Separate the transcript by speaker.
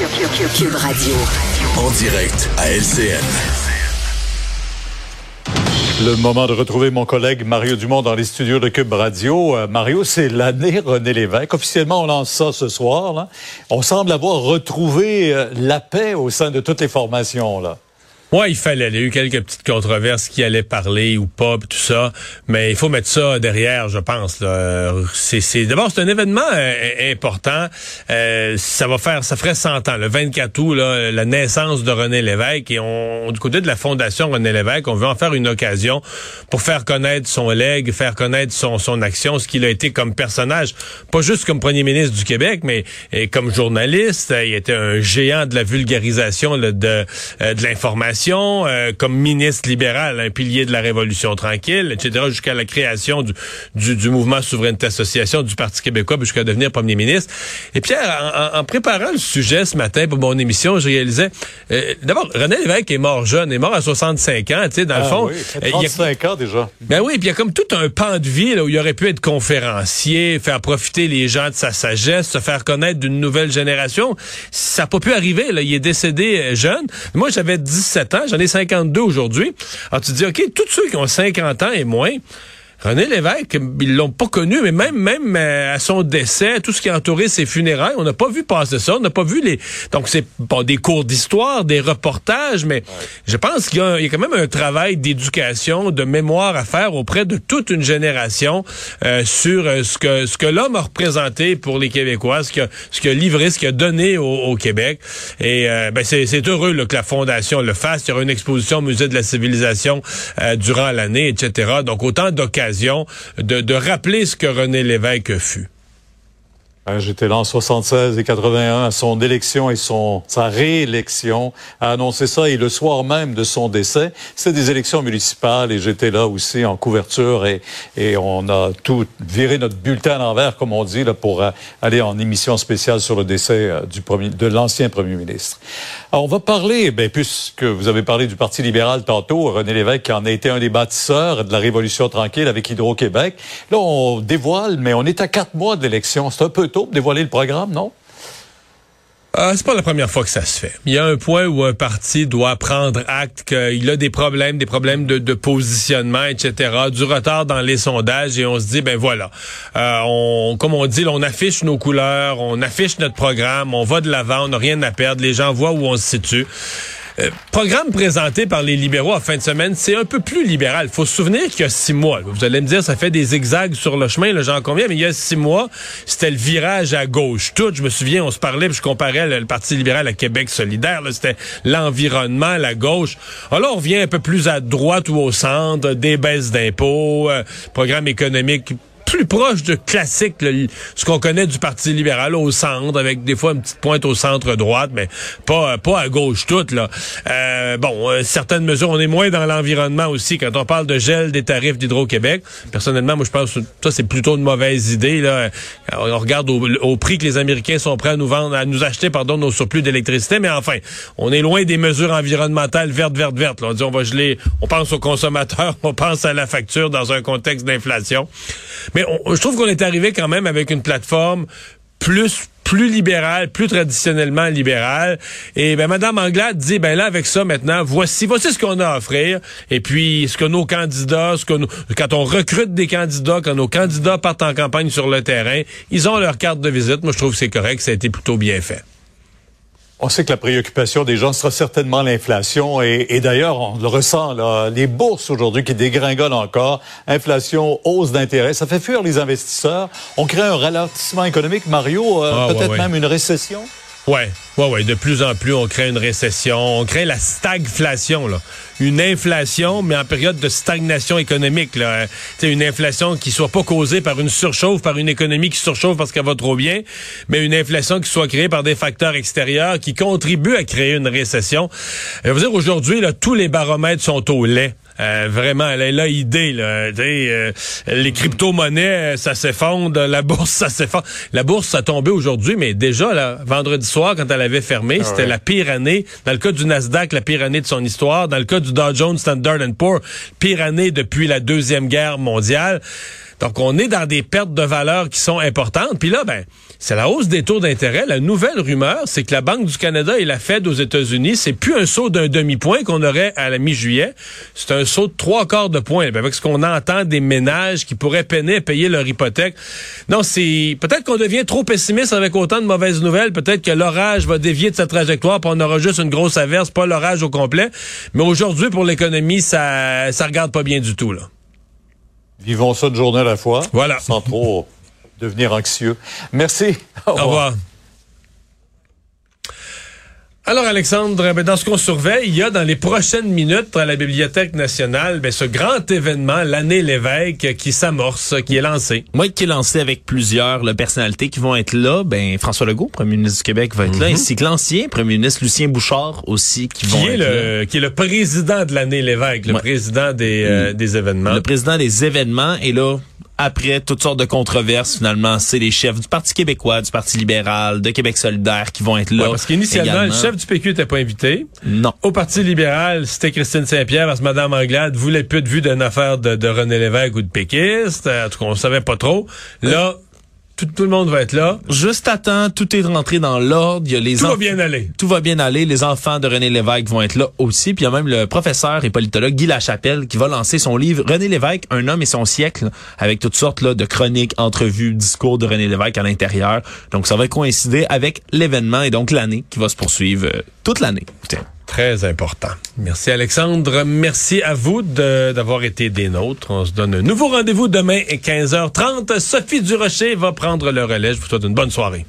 Speaker 1: Cube Radio.
Speaker 2: En direct à LCN.
Speaker 3: Le moment de retrouver mon collègue Mario Dumont dans les studios de Cube Radio. Euh, Mario, c'est l'année René Lévesque. Officiellement, on lance ça ce soir. Là. On semble avoir retrouvé euh, la paix au sein de toutes les formations. Là.
Speaker 4: Ouais, il fallait. Il y a eu quelques petites controverses qui allaient parler ou pas, tout ça. Mais il faut mettre ça derrière, je pense. C'est, d'abord c'est un événement euh, important. Euh, ça va faire, ça ferait 100 ans, le 24 août, là, la naissance de René Lévesque. Et on, du côté de la fondation René Lévesque, on veut en faire une occasion pour faire connaître son legs, faire connaître son son action, ce qu'il a été comme personnage, pas juste comme premier ministre du Québec, mais comme journaliste. Il était un géant de la vulgarisation de de l'information euh, comme ministre libéral, un pilier de la Révolution tranquille, etc., jusqu'à la création du, du, du, mouvement Souveraineté Association du Parti québécois, jusqu'à devenir premier ministre. Et Pierre, en, en, préparant le sujet ce matin pour mon émission, je réalisais, euh, d'abord, René Lévesque est mort jeune, est mort à 65 ans, tu sais, dans le ah fond.
Speaker 3: Oui, 35 ans déjà.
Speaker 4: Ben oui, puis il y a comme tout un pan de vie là, où il aurait pu être conférencier, faire profiter les gens de sa sagesse, se faire connaître d'une nouvelle génération. Ça n'a pas pu arriver, là. Il est décédé euh, jeune. Moi, j'avais 17 j'en ai 52 aujourd'hui. Alors tu te dis, OK, tous ceux qui ont 50 ans et moins, René Lévesque, ils l'ont pas connu, mais même même euh, à son décès, tout ce qui a entouré ses funérailles, on n'a pas vu passer ça, on n'a pas vu les. Donc c'est pas des cours d'histoire, des reportages, mais je pense qu'il y, a quand même un travail d'éducation, de mémoire à faire auprès de toute une génération euh, sur euh, ce que que l'homme a représenté pour les Québécois, ce a, ce a donné au, Québec. Et ben c'est heureux que la fondation le fasse. Il y aura une exposition au musée de la civilisation durant l'année, etc. Donc autant d'occasions de, de rappeler ce que René Lévesque fut.
Speaker 3: Hein, j'étais là en 76 et 81 à son élection et son sa réélection, a annoncé ça et le soir même de son décès, c'est des élections municipales et j'étais là aussi en couverture et, et on a tout viré notre bulletin à l'envers comme on dit là pour euh, aller en émission spéciale sur le décès euh, du premier de l'ancien premier ministre. On va parler, ben puisque vous avez parlé du Parti libéral tantôt, René Lévesque en a été un des bâtisseurs de la Révolution tranquille avec Hydro-Québec. Là on dévoile, mais on est à quatre mois de l'élection, c'est un peu tôt dévoiler le programme, non?
Speaker 4: Euh, c'est pas la première fois que ça se fait. Il y a un point où un parti doit prendre acte qu'il a des problèmes, des problèmes de, positionnement, etc., du retard dans les sondages, et on se dit, ben voilà, euh, on, comme on dit, on affiche nos couleurs, on affiche notre programme, on va de l'avant, on n'a rien à perdre, les gens voient où on se situe. Euh, programme présenté par les libéraux en fin de semaine, c'est un peu plus libéral. Faut se souvenir qu'il y a six mois, vous allez me dire, ça fait des zigzags sur le chemin, j'en conviens, mais il y a six mois, c'était le virage à gauche. Tout, je me souviens, on se parlait, puis je comparais le, Parti libéral à Québec solidaire, c'était l'environnement, la gauche. Alors, on revient un peu plus à droite ou au centre, des baisses d'impôts, euh, programme économique plus proche de classique, ce qu'on connaît du Parti libéral au centre, avec des fois une petite pointe au centre droite, mais pas pas à gauche toute là. Euh, bon, euh, certaines mesures, on est moins dans l'environnement aussi quand on parle de gel des tarifs d'Hydro-Québec. Personnellement, moi je pense que ça c'est plutôt une mauvaise idée là. On regarde au, prix que les Américains sont prêts à nous vendre, à nous acheter pardon nos surplus d'électricité, mais enfin, on est loin des mesures environnementales vertes, vertes, vertes. Là. On dit on va geler, on pense aux consommateurs, on pense à la facture dans un contexte d'inflation. Je trouve qu'on est arrivé quand même avec une plateforme plus plus libérale, plus traditionnellement libérale. Et ben Madame Anglade dit ben là avec ça maintenant, voici voici ce qu'on a à offrir. Et puis ce que nos candidats, ce que quand on recrute des candidats, quand nos candidats partent en campagne sur le terrain, ils ont leur carte de visite. Moi je trouve que c'est correct, ça a été plutôt bien fait.
Speaker 3: On sait que la préoccupation des gens sera certainement l'inflation et, d'ailleurs, on le ressent, là, les bourses aujourd'hui qui dégringolent encore, inflation, hausse d'intérêt, ça fait fuir les investisseurs. On crée un ralentissement économique, Mario, euh, ah, peut-être même une récession?
Speaker 4: Ouais, ouais, ouais. De plus en plus, on crée une récession, on crée la stagflation, là. Une inflation, mais en période de stagnation économique, là. C'est une inflation qui soit pas causée par une surchauffe, par une économie qui surchauffe parce qu'elle va trop bien, mais une inflation qui soit créée par des facteurs extérieurs qui contribuent à créer une récession. Je veux dire, aujourd'hui, là, tous les baromètres sont au lait. Euh, vraiment, elle a l'idée. Là, euh, les crypto-monnaies, ça s'effondre. La bourse, ça s'effondre. La bourse, ça a tombé aujourd'hui, mais déjà, là, vendredi soir, quand elle avait fermé, ah c'était la pire année. Dans le cas du Nasdaq, la pire année de son histoire. Dans le cas du Dow Jones Standard Poor's, pire année depuis la Deuxième Guerre mondiale. Donc, on est dans des pertes de valeur qui sont importantes. Puis là, ben, c'est la hausse des taux d'intérêt. La nouvelle rumeur, c'est que la Banque du Canada et la Fed aux États-Unis, c'est plus un saut d'un demi-point qu'on aurait à la mi-juillet. C'est un saut de trois quarts de point. Avec ce qu'on entend des ménages qui pourraient peiner à payer leur hypothèque. Non, c'est peut-être qu'on devient trop pessimiste avec autant de mauvaises nouvelles. Peut-être que l'orage va dévier de sa trajectoire, puis on aura juste une grosse averse, pas l'orage au complet. Mais aujourd'hui, pour l'économie, ça, ça regarde pas bien du tout là.
Speaker 3: Vivons ça de journée à la fois.
Speaker 4: Voilà.
Speaker 3: Sans trop devenir anxieux. Merci.
Speaker 4: Au revoir. Alors Alexandre, ben, dans ce qu'on surveille, il y a dans les prochaines minutes à la Bibliothèque nationale ben, ce grand événement, l'année l'évêque, qui s'amorce, qui est lancé.
Speaker 1: Oui, qui est lancé avec plusieurs personnalités qui vont être là. Ben François Legault, premier ministre du Québec, va être là, mhm. ainsi que l'ancien premier ministre Lucien Bouchard aussi, qui, vont
Speaker 4: est
Speaker 1: être
Speaker 4: le,
Speaker 1: là.
Speaker 4: Qui est le président de l'année l'évêque, le président des, euh, des événements.
Speaker 1: Le président des événements. Et là, après toutes sortes de controverses, finalement, c'est les chefs du Parti québécois, du Parti libéral, de Québec solidaire qui vont être là.
Speaker 4: parce qu'initialement, le chef du PQ n'était pas invité.
Speaker 1: Non.
Speaker 4: Au Parti libéral, c'était Christine Saint-Pierre parce que Mme Anglade voulait plus de vue d'une affaire de, René Lévesque ou de péquiste. En tout cas, on savait pas trop. Là, tout, le monde va être là.
Speaker 1: Juste à temps, tout est rentré dans l'ordre. Il y a les
Speaker 4: tout va bien aller.
Speaker 1: Tout va bien aller. Les enfants de René Lévesque vont être là aussi. Puis il y a même le professeur et politologue Guy Lachapelle qui va lancer son livre René Lévesque, un homme et son siècle, avec toutes sortes là, de chroniques, entrevues, discours de René Lévesque à l'intérieur. Donc ça va coïncider avec l'événement et donc l'année qui va se poursuivre euh, toute l'année.
Speaker 4: Très important. Merci Alexandre. Merci à vous d'avoir été des nôtres. On se donne un nouveau rendez-vous demain à 15h30. Sophie Durocher va prendre le relais. Je vous souhaite une bonne soirée.